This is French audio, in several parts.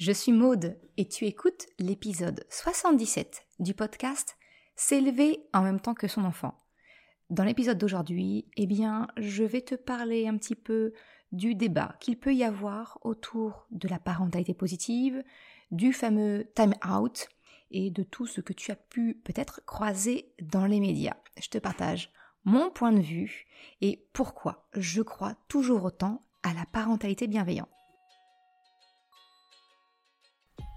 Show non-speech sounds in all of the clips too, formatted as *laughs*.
Je suis Maude et tu écoutes l'épisode 77 du podcast S'élever en même temps que son enfant. Dans l'épisode d'aujourd'hui, eh bien, je vais te parler un petit peu du débat qu'il peut y avoir autour de la parentalité positive, du fameux time out et de tout ce que tu as pu peut-être croiser dans les médias. Je te partage mon point de vue et pourquoi je crois toujours autant à la parentalité bienveillante.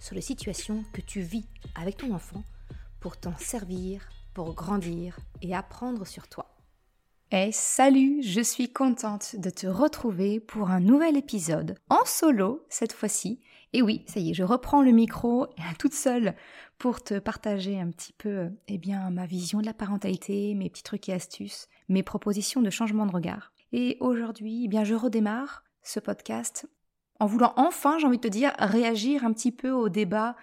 sur les situations que tu vis avec ton enfant pour t'en servir, pour grandir et apprendre sur toi. Et salut, je suis contente de te retrouver pour un nouvel épisode, en solo cette fois-ci. Et oui, ça y est, je reprends le micro *laughs* toute seule pour te partager un petit peu eh bien, ma vision de la parentalité, mes petits trucs et astuces, mes propositions de changement de regard. Et aujourd'hui, eh bien, je redémarre ce podcast en voulant enfin, j'ai envie de te dire, réagir un petit peu au débat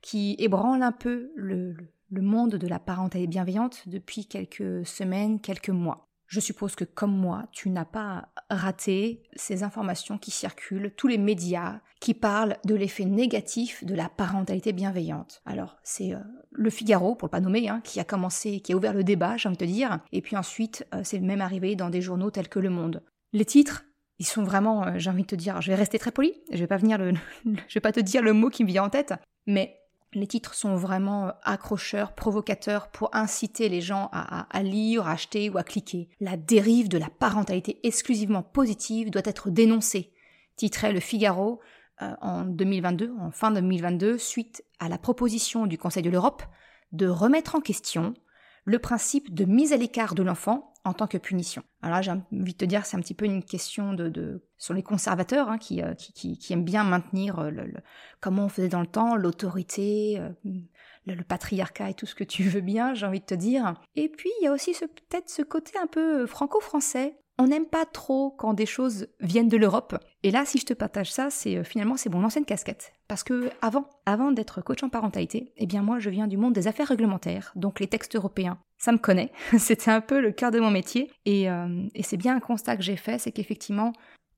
qui ébranle un peu le, monde de la parentalité bienveillante depuis quelques semaines, quelques mois. Je suppose que comme moi, tu n'as pas raté ces informations qui circulent, tous les médias qui parlent de l'effet négatif de la parentalité bienveillante. Alors, c'est euh, le Figaro, pour le pas nommer, hein, qui a commencé, qui a ouvert le débat, j'ai envie de te dire, et puis ensuite, euh, c'est même arrivé dans des journaux tels que Le Monde. Les titres ils sont vraiment, euh, j'ai envie de te dire, je vais rester très poli, je vais pas venir le, *laughs* je vais pas te dire le mot qui me vient en tête, mais les titres sont vraiment euh, accrocheurs, provocateurs pour inciter les gens à, lire, à acheter ou à cliquer. La dérive de la parentalité exclusivement positive doit être dénoncée, titrait le Figaro euh, en 2022, en fin 2022, suite à la proposition du Conseil de l'Europe de remettre en question le principe de mise à l'écart de l'enfant en tant que punition. Alors là, j'ai envie de te dire, c'est un petit peu une question de, de sur les conservateurs hein, euh, qui, qui, qui, aiment bien maintenir euh, le, comment on faisait dans le temps, l'autorité, euh, le, patriarcat et tout ce que tu veux bien, j'ai envie de te dire. Et puis, il y a aussi peut-être ce côté un peu franco-français on n'aime pas trop quand des choses viennent de l'Europe. Et là, si je te partage ça, c'est euh, finalement c'est mon ancienne casquette. Parce que avant, avant d'être coach en parentalité, eh bien moi je viens du monde des affaires réglementaires, donc les textes européens. Ça me connaît, *laughs* c'était un peu le cœur de mon métier. Et, euh, et c'est bien un constat que j'ai fait, c'est qu'effectivement,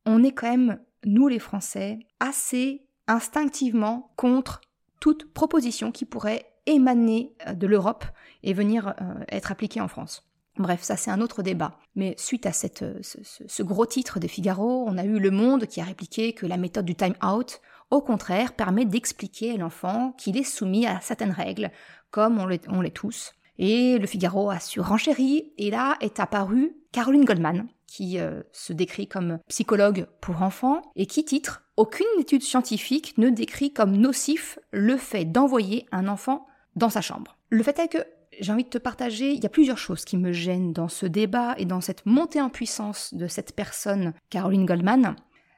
on est quand même, nous les Français, assez instinctivement contre toute proposition qui pourrait émaner euh, de l'Europe et venir être appliquée en France. Bref, ça c'est un autre débat. Mais suite à euh, ce, gros titre de Figaro, on a eu Le Monde qui a répliqué que la méthode du time out, au contraire, permet d'expliquer à l'enfant qu'il est soumis à certaines règles, comme on l'est tous. Et le Figaro a surenchéri, et là est apparue Caroline Goldman, qui euh, se décrit comme psychologue pour enfants, et qui titre Aucune étude scientifique ne décrit comme nocif le fait d'envoyer un enfant dans sa chambre. Le fait est que j'ai envie de te partager, il y a plusieurs choses qui me gênent dans ce débat et dans cette montée en puissance de cette personne, Caroline Goldman.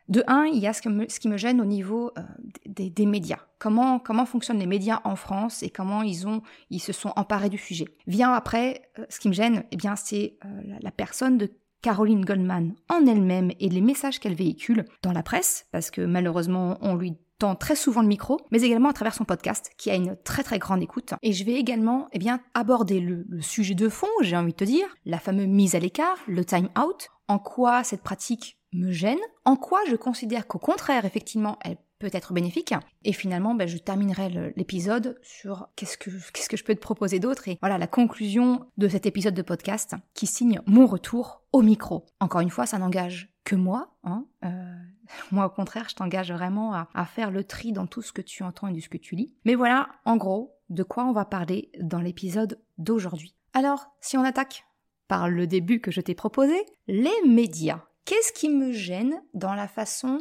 De un, il y a ce, qui me gêne au niveau euh, des, médias. Comment, comment fonctionnent les médias en France et comment ils, ont, ils se sont emparés du sujet? Vient après, euh, ce qui me gêne, eh bien, c'est euh, la, la personne de Caroline Goldman en elle-même et les messages qu'elle véhicule dans la presse, parce que malheureusement, on lui tend très souvent le micro, mais également à travers son podcast, qui a une très très grande écoute. Et je vais également eh bien, aborder le, sujet de fond, j'ai envie de te dire, la fameuse mise à l'écart, le time out, en quoi cette pratique me gêne, en quoi je considère qu'au contraire, effectivement, elle peut être bénéfique? Et finalement, ben, je terminerai l'épisode sur qu'est-ce que, qu'est-ce que je peux te proposer d'autre. Et voilà la conclusion de cet épisode de podcast qui signe mon retour au micro. Encore une fois, ça n'engage que moi. Hein, euh, *laughs* moi, au contraire, je t'engage vraiment à, faire le tri dans tout ce que tu entends et de ce que tu lis. Mais voilà, en gros, de quoi on va parler dans l'épisode d'aujourd'hui. Alors, si on attaque par le début que je t'ai proposé, les médias. Qu'est-ce qui me gêne dans la façon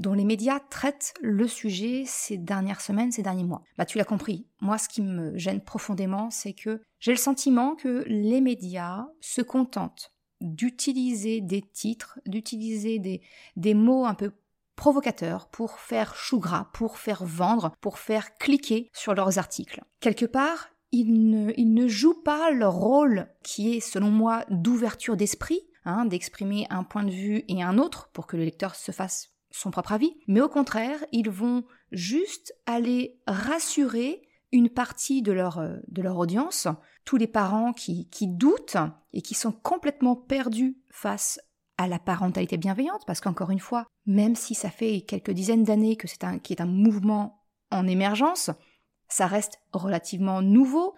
dont les médias traitent le sujet ces dernières semaines, ces derniers mois? Bah tu l'as compris, moi ce qui me gêne profondément, c'est que j'ai le sentiment que les médias se contentent d'utiliser des titres, d'utiliser des, des mots un peu provocateur, pour faire chou gras, pour faire vendre, pour faire cliquer sur leurs articles. Quelque part, ils ne, ils ne jouent pas leur rôle qui est, selon moi, d'ouverture d'esprit, hein, d'exprimer un point de vue et un autre pour que le lecteur se fasse son propre avis, mais au contraire, ils vont juste aller rassurer une partie de leur, euh, de leur audience, tous les parents qui, qui doutent et qui sont complètement perdus face à la parentalité bienveillante, parce qu'encore une fois, même si ça fait quelques dizaines d'années que c'est un, qui est un mouvement en émergence, ça reste relativement nouveau.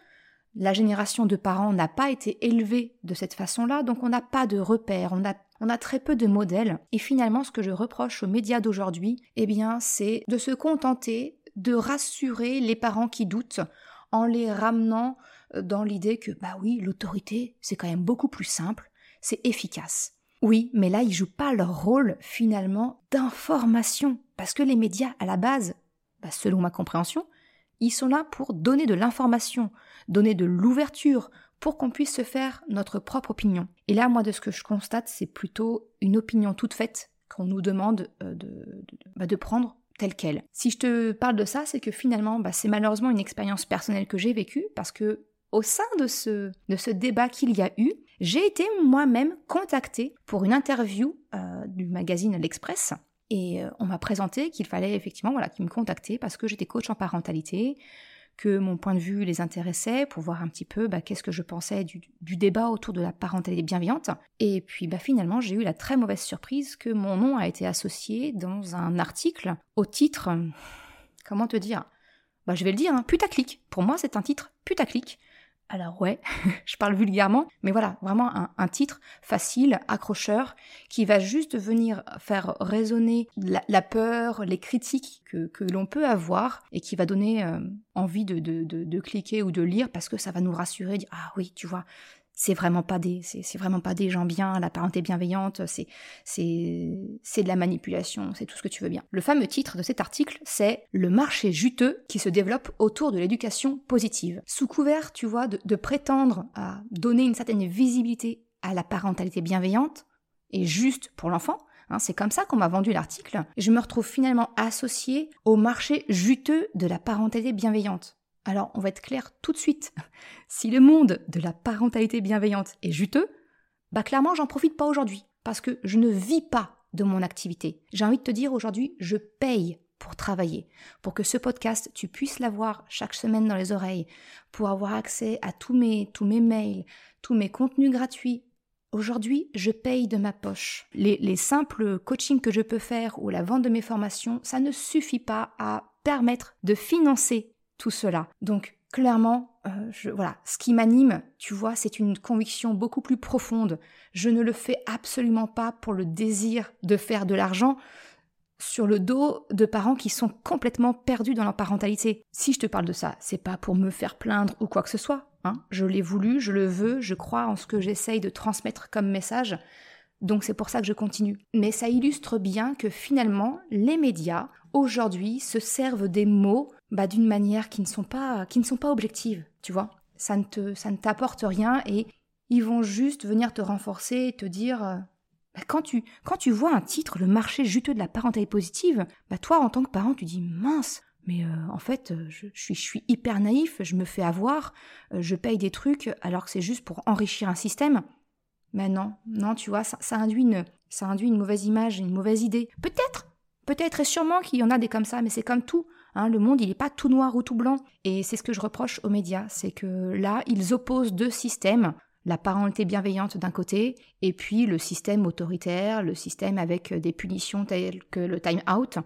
La génération de parents n'a pas été élevée de cette façon-là, donc on n'a pas de repères, on a, on a très peu de modèles. Et finalement, ce que je reproche aux médias d'aujourd'hui, eh bien, c'est de se contenter de rassurer les parents qui doutent en les ramenant euh, dans l'idée que, bah oui, l'autorité, c'est quand même beaucoup plus simple, c'est efficace. Oui, mais là, ils jouent pas leur rôle, finalement, d'information. Parce que les médias, à la base, bah, selon ma compréhension, ils sont là pour donner de l'information, donner de l'ouverture, pour qu'on puisse se faire notre propre opinion. Et là, moi, de ce que je constate, c'est plutôt une opinion toute faite qu'on nous demande euh, de, de, bah, de prendre telle qu'elle. Si je te parle de ça, c'est que finalement, bah, c'est malheureusement une expérience personnelle que j'ai vécue parce que au sein de ce, de ce débat qu'il y a eu, j'ai été moi-même contactée pour une interview euh, du magazine L'Express. Et euh, on m'a présenté qu'il fallait effectivement voilà, qu'ils me contactaient parce que j'étais coach en parentalité, que mon point de vue les intéressait pour voir un petit peu bah, qu'est-ce que je pensais du, débat autour de la parentalité bienveillante. Et puis bah, finalement, j'ai eu la très mauvaise surprise que mon nom a été associé dans un article au titre, comment te dire? Bah, Je vais le dire, hein, putaclic. Pour moi, c'est un titre putaclic. Alors ouais, *laughs* je parle vulgairement, mais voilà, vraiment un, titre facile, accrocheur, qui va juste venir faire résonner la, peur, les critiques que, l'on peut avoir et qui va donner euh, envie de, de, cliquer ou de lire parce que ça va nous rassurer, dire ah oui, tu vois, c'est vraiment pas des c'est vraiment pas des gens bien la parenté bienveillante c'est c'est de la manipulation c'est tout ce que tu veux bien le fameux titre de cet article c'est le marché juteux qui se développe autour de l'éducation positive sous couvert tu vois de, de prétendre à donner une certaine visibilité à la parentalité bienveillante et juste pour l'enfant hein, c'est comme ça qu'on m'a vendu l'article. Je me retrouve finalement associée au marché juteux de la parentalité bienveillante. Alors, on va être clair tout de suite. *laughs* Si le monde de la parentalité bienveillante est juteux, bah clairement, j'en profite pas aujourd'hui parce que je ne vis pas de mon activité. J'ai envie de te dire aujourd'hui, je paye pour travailler, pour que ce podcast, tu puisses l'avoir chaque semaine dans les oreilles, pour avoir accès à tous mes, tous mes mails, tous mes contenus gratuits. Aujourd'hui, je paye de ma poche. Les, les simples coachings que je peux faire ou la vente de mes formations, ça ne suffit pas à permettre de financer tout cela. Donc clairement, euh, voilà, ce qui m'anime, tu vois, c'est une conviction beaucoup plus profonde. Je ne le fais absolument pas pour le désir de faire de l'argent sur le dos de parents qui sont complètement perdus dans leur parentalité. Si je te parle de ça, c'est pas pour me faire plaindre ou quoi que ce soit. Hein. Je l'ai voulu, je le veux, je crois en ce que j'essaye de transmettre comme message. Donc c'est pour ça que je continue. Mais ça illustre bien que finalement, les médias, aujourd'hui, se servent des mots bah, d'une manière qui ne sont pas qui ne sont pas objectives, tu vois. Ça ne te ça ne t'apporte rien et ils vont juste venir te renforcer et te dire euh, bah, quand tu quand tu vois un titre le marché juteux de la parentalité positive, bah toi en tant que parent tu dis mince mais euh, en fait, euh, je, suis, je suis hyper naïf, je me fais avoir, je paye des trucs alors que c'est juste pour enrichir un système. Mais non, non, tu vois, ça, ça, induit une, ça induit une mauvaise image, une mauvaise idée. Peut-être, peut-être et sûrement qu'il y en a des comme ça, mais c'est comme tout. Hein, le monde, il n'est pas tout noir ou tout blanc. Et c'est ce que je reproche aux médias, c'est que là, ils opposent deux systèmes. La parentalité bienveillante d'un côté, et puis le système autoritaire, le système avec des punitions telles que le time out.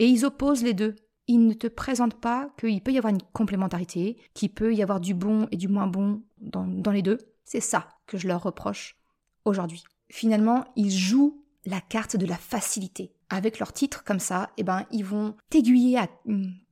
Et ils opposent les deux. Ils ne te présentent pas qu'il peut y avoir une complémentarité, qu'il peut y avoir du bon et du moins bon dans, dans les deux. C'est ça que je leur reproche aujourd'hui. Finalement, ils jouent la carte de la facilité avec leur titre comme ça, eh ben, ils vont t'aiguiller à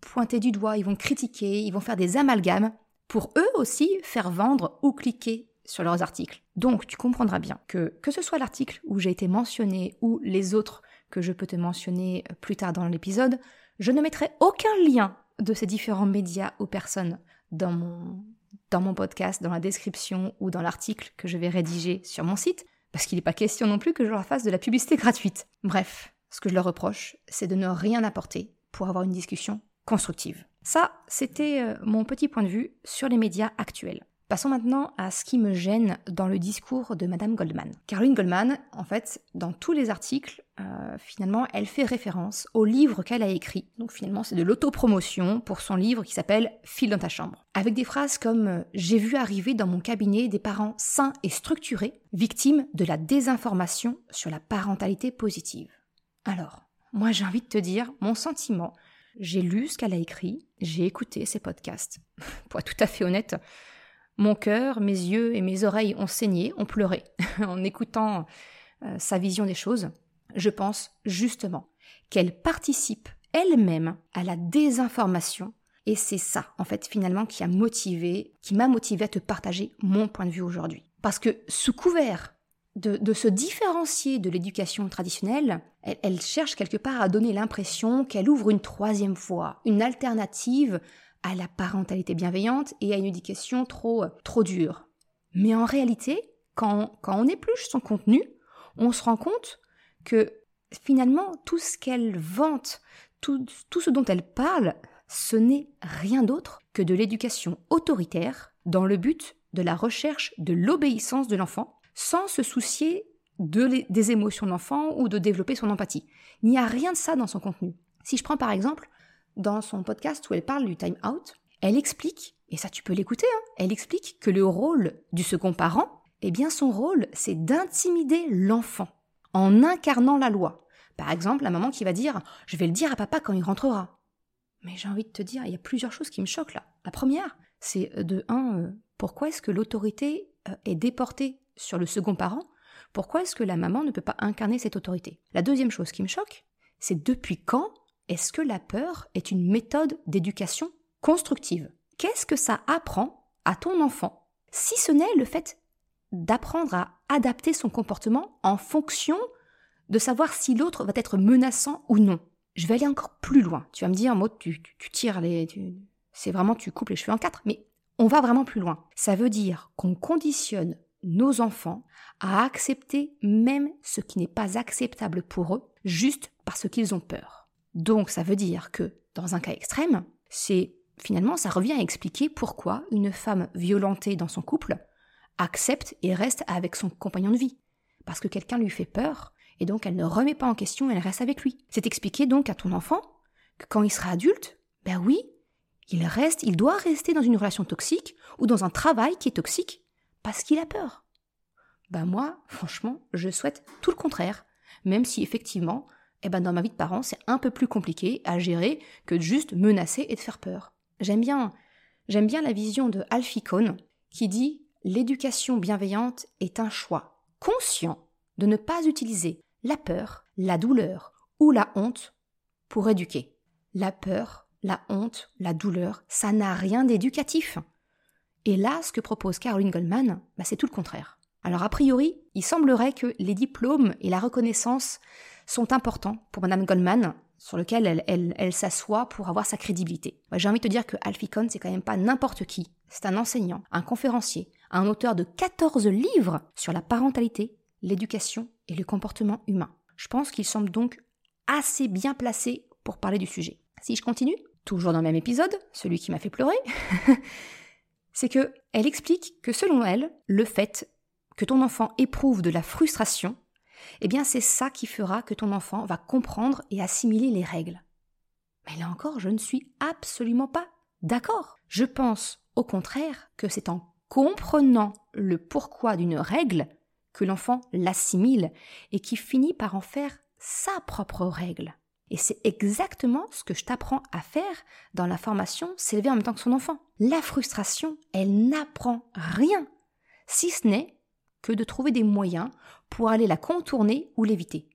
pointer du doigt, ils vont critiquer, ils vont faire des amalgames pour eux aussi faire vendre ou cliquer sur leurs articles. Donc, tu comprendras bien que que ce soit l'article où j'ai été mentionné ou les autres que je peux te mentionner plus tard dans l'épisode, je ne mettrai aucun lien de ces différents médias ou personnes dans mon, dans mon podcast, dans la description ou dans l'article que je vais rédiger sur mon site, parce qu'il n'est pas question non plus que je leur fasse de la publicité gratuite. Bref, ce que je leur reproche, c'est de ne rien apporter pour avoir une discussion constructive. Ça, c'était euh, mon petit point de vue sur les médias actuels. Passons maintenant à ce qui me gêne dans le discours de Madame Goldman. Caroline Goldman, en fait, dans tous les articles, euh, finalement, elle fait référence au livre qu'elle a écrit. Donc finalement, c'est de l'autopromotion pour son livre qui s'appelle File dans ta chambre. Avec des phrases comme euh, J'ai vu arriver dans mon cabinet des parents sains et structurés, victimes de la désinformation sur la parentalité positive. Alors, moi j'ai envie de te dire mon sentiment. J'ai lu ce qu'elle a écrit, j'ai écouté ses podcasts. *laughs* Pour être tout à fait honnête, mon cœur, mes yeux et mes oreilles ont saigné, ont pleuré *laughs* en écoutant euh, sa vision des choses. Je pense justement qu'elle participe elle-même à la désinformation et c'est ça, en fait, finalement, qui a motivé, qui m'a motivé à te partager mon point de vue aujourd'hui. Parce que sous couvert de, se différencier de l'éducation traditionnelle, elle, cherche quelque part à donner l'impression qu'elle ouvre une troisième voie, une alternative à la parentalité bienveillante et à une éducation trop, trop dure. Mais en réalité, quand, quand on épluche son contenu, on se rend compte que finalement, tout ce qu'elle vante, tout ce dont elle parle, ce n'est rien d'autre que de l'éducation autoritaire dans le but de la recherche de l'obéissance de l'enfant, sans se soucier de des émotions de l'enfant ou de développer son empathie. Il n'y a rien de ça dans son contenu. Si je prends par exemple dans son podcast où elle parle du time out, elle explique, et ça tu peux l'écouter, hein, elle explique que le rôle du second parent, eh bien son rôle, c'est d'intimider l'enfant en incarnant la loi. Par exemple, la maman qui va dire Je vais le dire à papa quand il rentrera. Mais j'ai envie de te dire, il y a plusieurs choses qui me choquent là. La première, c'est de un, euh, pourquoi est-ce que l'autorité euh, est déportée sur le second parent Pourquoi est-ce que la maman ne peut pas incarner cette autorité? La deuxième chose qui me choque, c'est depuis quand est-ce que la peur est une méthode d'éducation constructive? Qu'est-ce que ça apprend à ton enfant Si ce n'est le fait d'apprendre à adapter son comportement en fonction de savoir si l'autre va être menaçant ou non? Je vais aller encore plus loin. Tu vas me dire, moi, tu, tu, tires les... c'est vraiment, tu coupes les cheveux en quatre. Mais on va vraiment plus loin. Ça veut dire qu'on conditionne nos enfants à accepter même ce qui n'est pas acceptable pour eux, juste parce qu'ils ont peur. Donc ça veut dire que, dans un cas extrême, c'est finalement ça revient à expliquer pourquoi une femme violentée dans son couple accepte et reste avec son compagnon de vie. Parce que quelqu'un lui fait peur, et donc elle ne remet pas en question, elle reste avec lui. C'est expliquer donc à ton enfant que quand il sera adulte, ben oui, il reste, il doit rester dans une relation toxique ou dans un travail qui est toxique parce qu'il a peur. Ben moi, franchement, je souhaite tout le contraire, même si effectivement, eh ben dans ma vie de parent, c'est un peu plus compliqué à gérer que de juste menacer et de faire peur. J'aime bien, j'aime bien la vision de Alfie Kohn qui dit l'éducation bienveillante est un choix conscient de ne pas utiliser la peur, la douleur ou la honte pour éduquer. La peur, la honte, la douleur, ça n'a rien d'éducatif. Et là, ce que propose Caroline Goldman, bah, c'est tout le contraire. Alors a priori, il semblerait que les diplômes et la reconnaissance sont importants pour Madame Goldman, sur lequel elle, s'assoit pour avoir sa crédibilité. J'ai envie de te dire que Alfie Kohn, c'est quand même pas n'importe qui. C'est un enseignant, un conférencier, un auteur de 14 livres sur la parentalité, l'éducation et le comportement humain. Je pense qu'il semble donc assez bien placé pour parler du sujet. Si je continue, toujours dans le même épisode, celui qui m'a fait pleurer, *laughs* c'est que elle explique que selon elle, le fait que ton enfant éprouve de la frustration eh bien c'est ça qui fera que ton enfant va comprendre et assimiler les règles. Mais là encore, je ne suis absolument pas d'accord. Je pense au contraire que c'est en comprenant le pourquoi d'une règle que l'enfant l'assimile et qui finit par en faire sa propre règle. Et c'est exactement ce que je t'apprends à faire dans la formation S'élever en même temps que son enfant. La frustration, elle n'apprend rien, si ce n'est que de trouver des moyens pour aller la contourner ou l'éviter.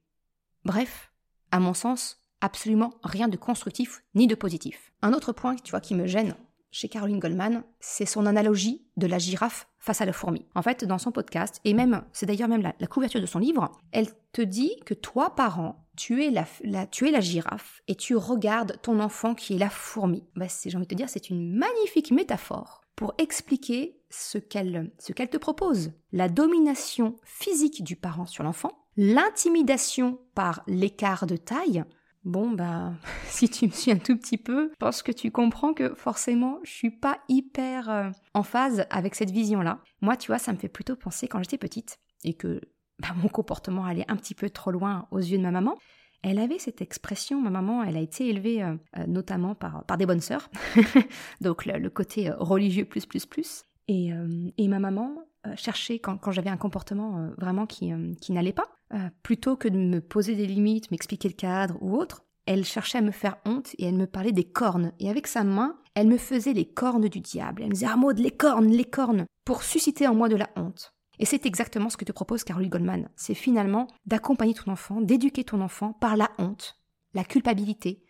Bref, à mon sens, absolument rien de constructif ni de positif. Un autre point, tu vois, qui me gêne chez Caroline Goldman, c'est son analogie de la girafe face à la fourmi. En fait, dans son podcast, et même, c'est d'ailleurs même la, couverture de son livre, elle te dit que toi, parent, tu es la, tu es la girafe et tu regardes ton enfant qui est la fourmi. Bah, j'ai envie de te dire, c'est une magnifique métaphore pour expliquer ce qu'elle ce qu'elle te propose. La domination physique du parent sur l'enfant L'intimidation par l'écart de taille, Bon, bah, *laughs* si tu me suis un tout petit peu, je pense que tu comprends que forcément, je suis pas hyper euh, en phase avec cette vision-là. Moi, tu vois, ça me fait plutôt penser quand j'étais petite et que bah, mon comportement allait un petit peu trop loin aux yeux de ma maman. Elle avait cette expression, ma maman, elle a été élevée euh, euh, notamment par, par des bonnes sœurs, *laughs* donc le, côté religieux plus plus plus. Et, et ma maman cherchait, quand, quand j'avais un comportement vraiment qui, qui n'allait pas, euh, plutôt que de me poser des limites, m'expliquer le cadre ou autre, elle cherchait à me faire honte et elle me parlait des cornes. Et avec sa main, elle me faisait les cornes du diable. Elle me disait Ah, les cornes, les cornes pour susciter en moi de la honte. Et c'est exactement ce que te propose Caroline Goldman. C'est finalement d'accompagner ton enfant, d'éduquer ton enfant par la honte, la culpabilité,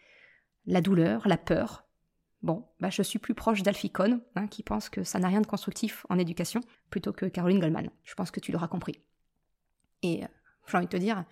la douleur, la peur. Bon, bah je suis plus proche d'Alfie Cohn, hein, qui pense que ça n'a rien de constructif en éducation, plutôt que Caroline Goldman. Je pense que tu l'auras compris. Et euh, j'ai envie de te dire,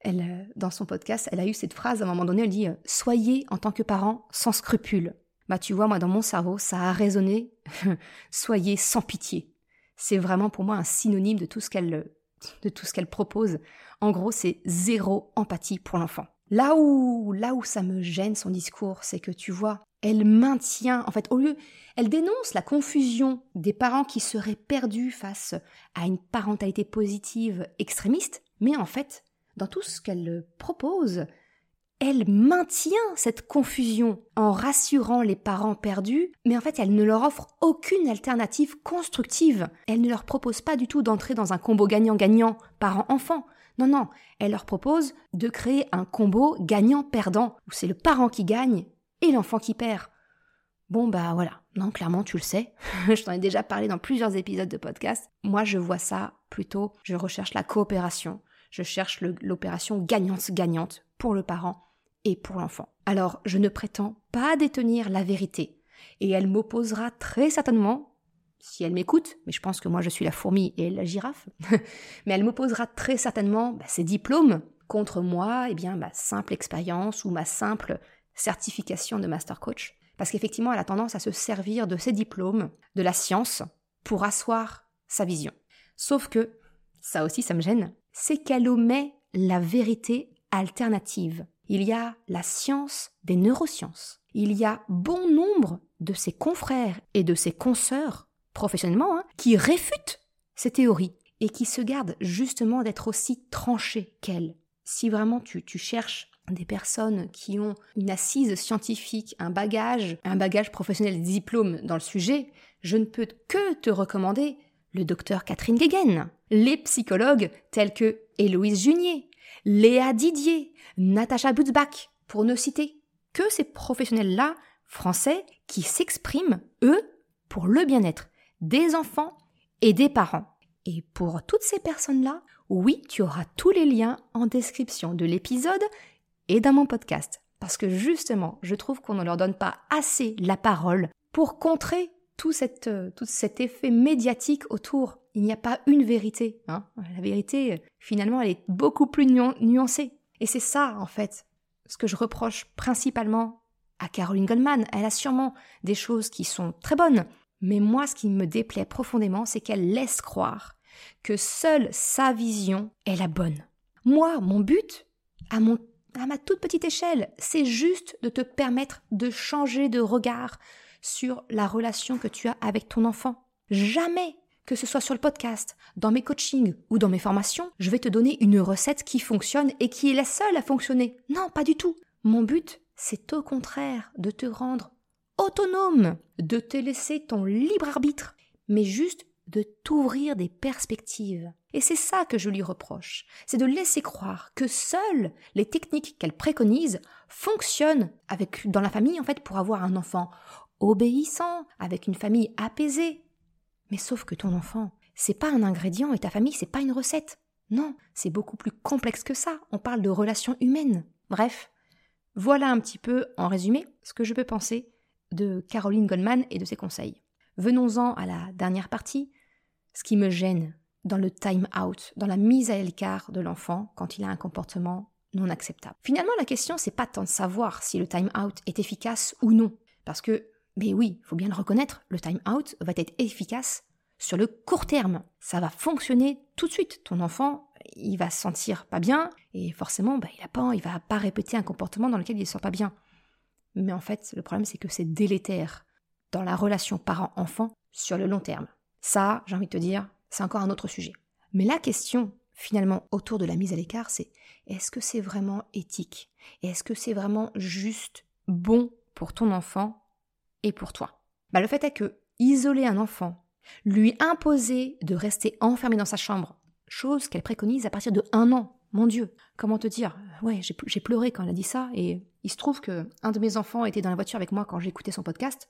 elle, euh, dans son podcast, elle a eu cette phrase à un moment donné, elle dit euh, Soyez en tant que parent sans scrupules. Bah tu vois, moi dans mon cerveau, ça a résonné *laughs* Soyez sans pitié. C'est vraiment pour moi un synonyme de tout ce qu'elle propose. En gros, c'est zéro empathie pour l'enfant. Là où là où ça me gêne son discours, c'est que tu vois, elle maintient en fait au lieu elle dénonce la confusion des parents qui seraient perdus face à une parentalité positive extrémiste, mais en fait, dans tout ce qu'elle propose, elle maintient cette confusion en rassurant les parents perdus, mais en fait elle ne leur offre aucune alternative constructive. Elle ne leur propose pas du tout d'entrer dans un combo gagnant-gagnant parent-enfant. Non, non, elle leur propose de créer un combo gagnant-perdant, où c'est le parent qui gagne et l'enfant qui perd. Bon bah voilà, non clairement tu le sais, *laughs* je t'en ai déjà parlé dans plusieurs épisodes de podcast. Moi je vois ça plutôt, je recherche la coopération, je cherche l'opération gagnante-gagnante pour le parent et pour l'enfant. Alors je ne prétends pas détenir la vérité, et elle m'opposera très certainement, si elle m'écoute, mais je pense que moi je suis la fourmi et la girafe, *laughs* mais elle m'opposera très certainement bah, ses diplômes contre moi, eh bien ma simple expérience ou ma simple certification de master coach. Parce qu'effectivement, elle a tendance à se servir de ses diplômes, de la science, pour asseoir sa vision. Sauf que, ça aussi ça me gêne, c'est qu'elle omet la vérité alternative. Il y a la science des neurosciences. Il y a bon nombre de ses confrères et de ses consoeurs, professionnellement, hein, qui réfutent ces théories et qui se gardent justement d'être aussi tranchés qu'elle. Si vraiment tu, tu cherches des personnes qui ont une assise scientifique, un bagage, un bagage professionnel, des diplômes dans le sujet, je ne peux que te recommander le docteur Catherine Guéguen, les psychologues tels que Héloïse Junier, Léa Didier, Natacha Butzbach, pour ne citer que ces professionnels-là, français, qui s'expriment, eux, pour le bien-être des enfants et des parents. Et pour toutes ces personnes-là, oui, tu auras tous les liens en description de l'épisode et dans mon podcast. Parce que justement, je trouve qu'on ne leur donne pas assez la parole pour contrer tout, euh, cet effet médiatique autour. Il n'y a pas une vérité. Hein. La vérité, finalement, elle est beaucoup plus nuancée. Et c'est ça, en fait, ce que je reproche principalement à Caroline Goldman. Elle a sûrement des choses qui sont très bonnes. Mais moi, ce qui me déplaît profondément, c'est qu'elle laisse croire que seule sa vision est la bonne. Moi, mon but, à mon à ma toute petite échelle, c'est juste de te permettre de changer de regard sur la relation que tu as avec ton enfant. Jamais, que ce soit sur le podcast, dans mes coachings ou dans mes formations, je vais te donner une recette qui fonctionne et qui est la seule à fonctionner. Non, pas du tout. Mon but, c'est au contraire de te rendre autonome, de te laisser ton libre arbitre, mais juste de t'ouvrir des perspectives. Et c'est ça que je lui reproche, c'est de laisser croire que seules les techniques qu'elle préconise fonctionnent dans la famille en fait pour avoir un enfant obéissant, avec une famille apaisée. Mais sauf que ton enfant, c'est pas un ingrédient et ta famille, c'est pas une recette. Non, c'est beaucoup plus complexe que ça. On parle de relations humaines. Bref, voilà un petit peu, en résumé, ce que je peux penser de Caroline Goldman et de ses conseils. Venons-en à la dernière partie, ce qui me gêne dans le time out, dans la mise à l'écart de l'enfant quand il a un comportement non acceptable. Finalement, la question, c'est pas tant de savoir si le time out est efficace ou non. Parce que, mais oui, il faut bien le reconnaître, le time out va être efficace sur le court terme. Ça va fonctionner tout de suite. Ton enfant, il va se sentir pas bien et forcément, bah, il a pas, il va pas répéter un comportement dans lequel il ne se sent pas bien. Mais en fait, le problème, c'est que c'est délétère dans la relation parent-enfant sur le long terme. Ça, j'ai envie de te dire, c'est encore un autre sujet. Mais la question, finalement, autour de la mise à l'écart, c'est est-ce que c'est vraiment éthique? Est-ce que c'est vraiment juste bon pour ton enfant et pour toi? Bah, Le fait est que isoler un enfant, lui imposer de rester enfermé dans sa chambre, chose qu'elle préconise à partir de un an, mon Dieu, comment te dire? Ouais, j'ai pleuré quand elle a dit ça, et il se trouve que un de mes enfants était dans la voiture avec moi quand j'écoutais son podcast.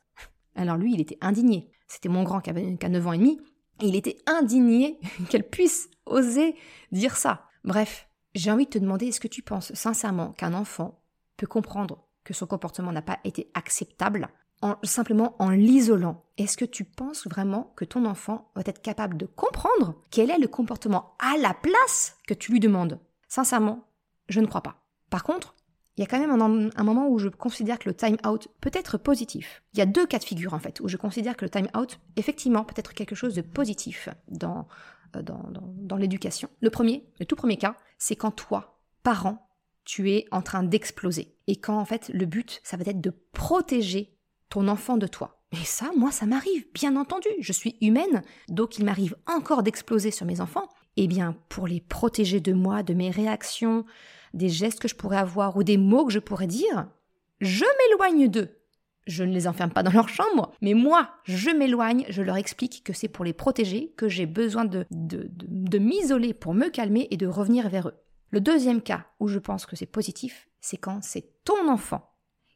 Alors lui, il était indigné. C'était mon grand qui avait 9 ans et demi, il était indigné *laughs* qu'elle puisse oser dire ça. Bref, j'ai envie de te demander, est-ce que tu penses sincèrement qu'un enfant peut comprendre que son comportement n'a pas été acceptable en, simplement en l'isolant? Est-ce que tu penses vraiment que ton enfant va être capable de comprendre quel est le comportement à la place que tu lui demandes? Sincèrement, je ne crois pas. Par contre, il y a quand même un, moment où je considère que le time out peut être positif. Il y a deux cas de figure en fait, où je considère que le time out, effectivement, peut être quelque chose de positif dans, euh, dans, dans, l'éducation. Le premier, le tout premier cas, c'est quand toi, parent, tu es en train d'exploser. Et quand en fait le but, ça va être de protéger ton enfant de toi. Et ça, moi, ça m'arrive, bien entendu. Je suis humaine, donc il m'arrive encore d'exploser sur mes enfants. Eh bien, pour les protéger de moi, de mes réactions, des gestes que je pourrais avoir ou des mots que je pourrais dire, je m'éloigne d'eux. Je ne les enferme pas dans leur chambre, mais moi, je m'éloigne, je leur explique que c'est pour les protéger, que j'ai besoin de, de, de, m'isoler pour me calmer et de revenir vers eux. Le deuxième cas où je pense que c'est positif, c'est quand c'est ton enfant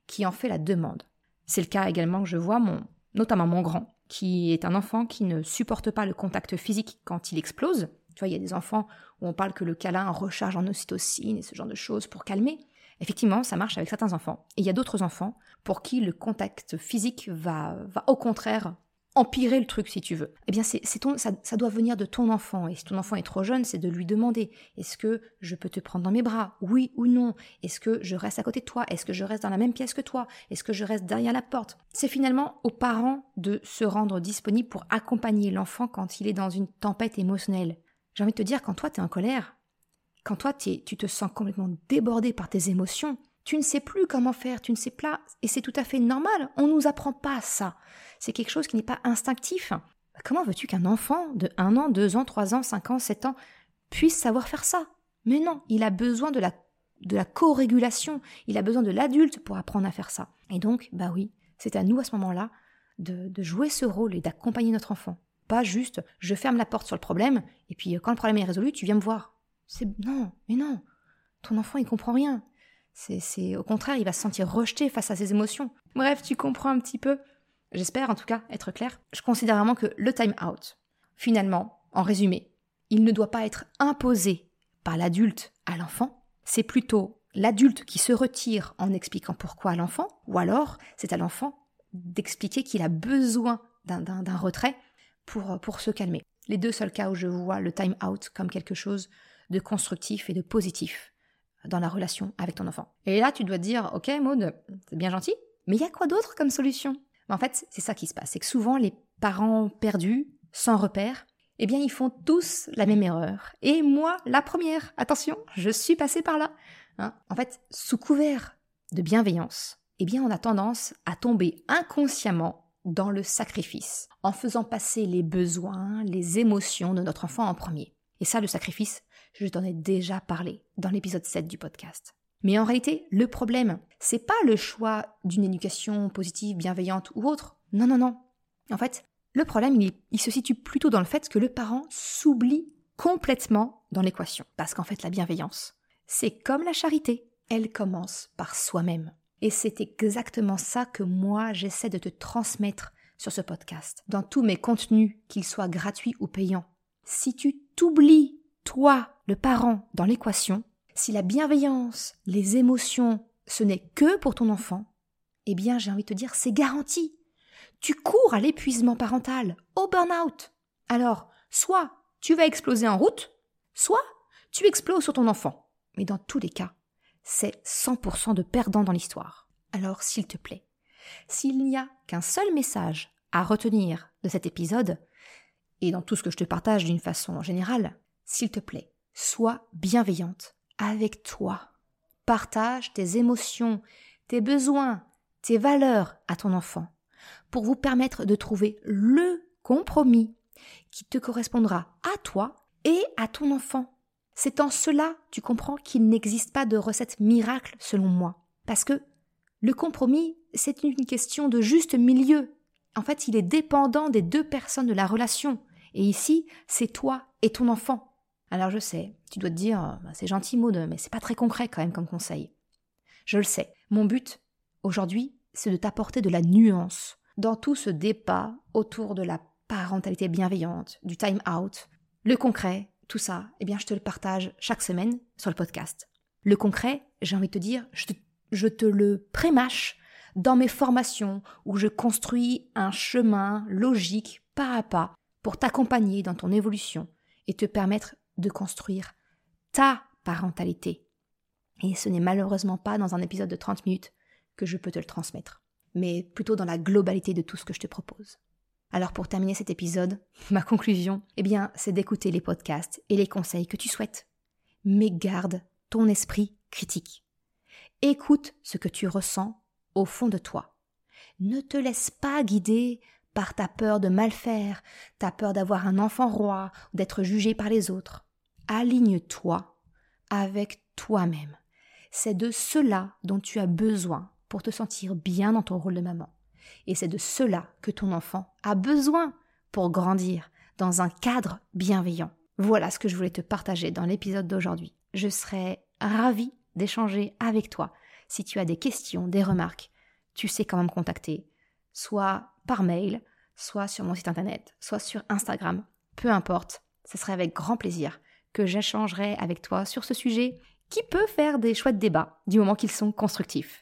qui en fait la demande. C'est le cas également que je vois, mon, notamment mon grand, qui est un enfant qui ne supporte pas le contact physique quand il explose. Tu vois, il y a des enfants où on parle que le câlin recharge en ocytocine et ce genre de choses pour calmer. Effectivement, ça marche avec certains enfants. Et il y a d'autres enfants pour qui le contact physique va, va au contraire empirer le truc si tu veux. Eh bien, c'est ton, ça, ça, doit venir de ton enfant. Et si ton enfant est trop jeune, c'est de lui demander est-ce que je peux te prendre dans mes bras? Oui ou non? Est-ce que je reste à côté de toi? Est-ce que je reste dans la même pièce que toi? Est-ce que je reste derrière la porte? C'est finalement aux parents de se rendre disponibles pour accompagner l'enfant quand il est dans une tempête émotionnelle. J'ai envie de te dire, quand toi tu es en colère, quand toi tu te sens complètement débordé par tes émotions, tu ne sais plus comment faire, tu ne sais pas, et c'est tout à fait normal, on ne nous apprend pas ça. C'est quelque chose qui n'est pas instinctif. Comment veux-tu qu'un enfant de 1 an, 2 ans, 3 ans, 5 ans, 7 ans puisse savoir faire ça? Mais non, il a besoin de la, de la co-régulation, il a besoin de l'adulte pour apprendre à faire ça. Et donc, bah oui, c'est à nous à ce moment-là de, de jouer ce rôle et d'accompagner notre enfant. Juste je ferme la porte sur le problème et puis quand le problème est résolu, tu viens me voir. C'est non, mais non. Ton enfant, il comprend rien. C'est au contraire, il va se sentir rejeté face à ses émotions. Bref, tu comprends un petit peu. J'espère en tout cas être clair. Je considère vraiment que le time out, finalement, en résumé, il ne doit pas être imposé par l'adulte à l'enfant, c'est plutôt l'adulte qui se retire en expliquant pourquoi à l'enfant, ou alors c'est à l'enfant d'expliquer qu'il a besoin d'un retrait pour, pour se calmer. Les deux seuls cas où je vois le time out comme quelque chose de constructif et de positif dans la relation avec ton enfant. Et là, tu dois te dire, ok Maud, c'est bien gentil, mais il y a quoi d'autre comme solution? En fait, c'est ça qui se passe, c'est que souvent les parents perdus, sans repère, eh bien, ils font tous la même erreur. Et moi, la première. Attention, je suis passée par là. Hein? En fait, sous couvert de bienveillance, eh bien, on a tendance à tomber inconsciemment dans le sacrifice, en faisant passer les besoins, les émotions de notre enfant en premier. Et ça, le sacrifice, je t'en ai déjà parlé dans l'épisode 7 du podcast. Mais en réalité, le problème, c'est pas le choix d'une éducation positive, bienveillante ou autre. Non, non, non. En fait, le problème, il, il se situe plutôt dans le fait que le parent s'oublie complètement dans l'équation. Parce qu'en fait, la bienveillance, c'est comme la charité. Elle commence par soi-même. Et c'est exactement ça que moi j'essaie de te transmettre sur ce podcast, dans tous mes contenus, qu'ils soient gratuits ou payants. Si tu t'oublies, toi, le parent, dans l'équation, si la bienveillance, les émotions, ce n'est que pour ton enfant, eh bien j'ai envie de te dire, c'est garanti. Tu cours à l'épuisement parental, au burn-out. Alors, soit tu vas exploser en route, soit tu exploses sur ton enfant. Mais dans tous les cas, c'est 100% de perdants dans l'histoire. Alors s'il te plaît, s'il n'y a qu'un seul message à retenir de cet épisode, et dans tout ce que je te partage d'une façon générale, s'il te plaît, Sois bienveillante avec toi. Partage tes émotions, tes besoins, tes valeurs à ton enfant pour vous permettre de trouver le compromis qui te correspondra à toi et à ton enfant. C'est en cela, tu comprends, qu'il n'existe pas de recette miracle selon moi. Parce que le compromis, c'est une question de juste milieu. En fait, il est dépendant des deux personnes de la relation. Et ici, c'est toi et ton enfant. Alors je sais, tu dois te dire, bah, c'est gentil Maud, mais c'est pas très concret quand même comme conseil. Je le sais. Mon but, aujourd'hui, c'est de t'apporter de la nuance dans tout ce débat autour de la parentalité bienveillante, du time out, le concret, tout ça, eh bien, je te le partage chaque semaine sur le podcast. Le concret, j'ai envie de te dire, je te, je te le prémâche dans mes formations où je construis un chemin logique pas à pas pour t'accompagner dans ton évolution et te permettre de construire ta parentalité. Et ce n'est malheureusement pas dans un épisode de 30 minutes que je peux te le transmettre, mais plutôt dans la globalité de tout ce que je te propose. Alors pour terminer cet épisode, *laughs* ma conclusion, eh bien, c'est d'écouter les podcasts et les conseils que tu souhaites. Mais garde ton esprit critique. Écoute ce que tu ressens au fond de toi. Ne te laisse pas guider par ta peur de mal faire, ta peur d'avoir un enfant roi ou d'être jugé par les autres. Aligne-toi avec toi-même. C'est de cela dont tu as besoin pour te sentir bien dans ton rôle de maman. Et c'est de cela que ton enfant a besoin pour grandir dans un cadre bienveillant. Voilà ce que je voulais te partager dans l'épisode d'aujourd'hui. Je serais ravie d'échanger avec toi. Si tu as des questions, des remarques, tu sais comment me contacter, soit par mail, soit sur mon site internet, soit sur Instagram, peu importe, ce serait avec grand plaisir que j'échangerai avec toi sur ce sujet qui peut faire des chouettes débats du moment qu'ils sont constructifs.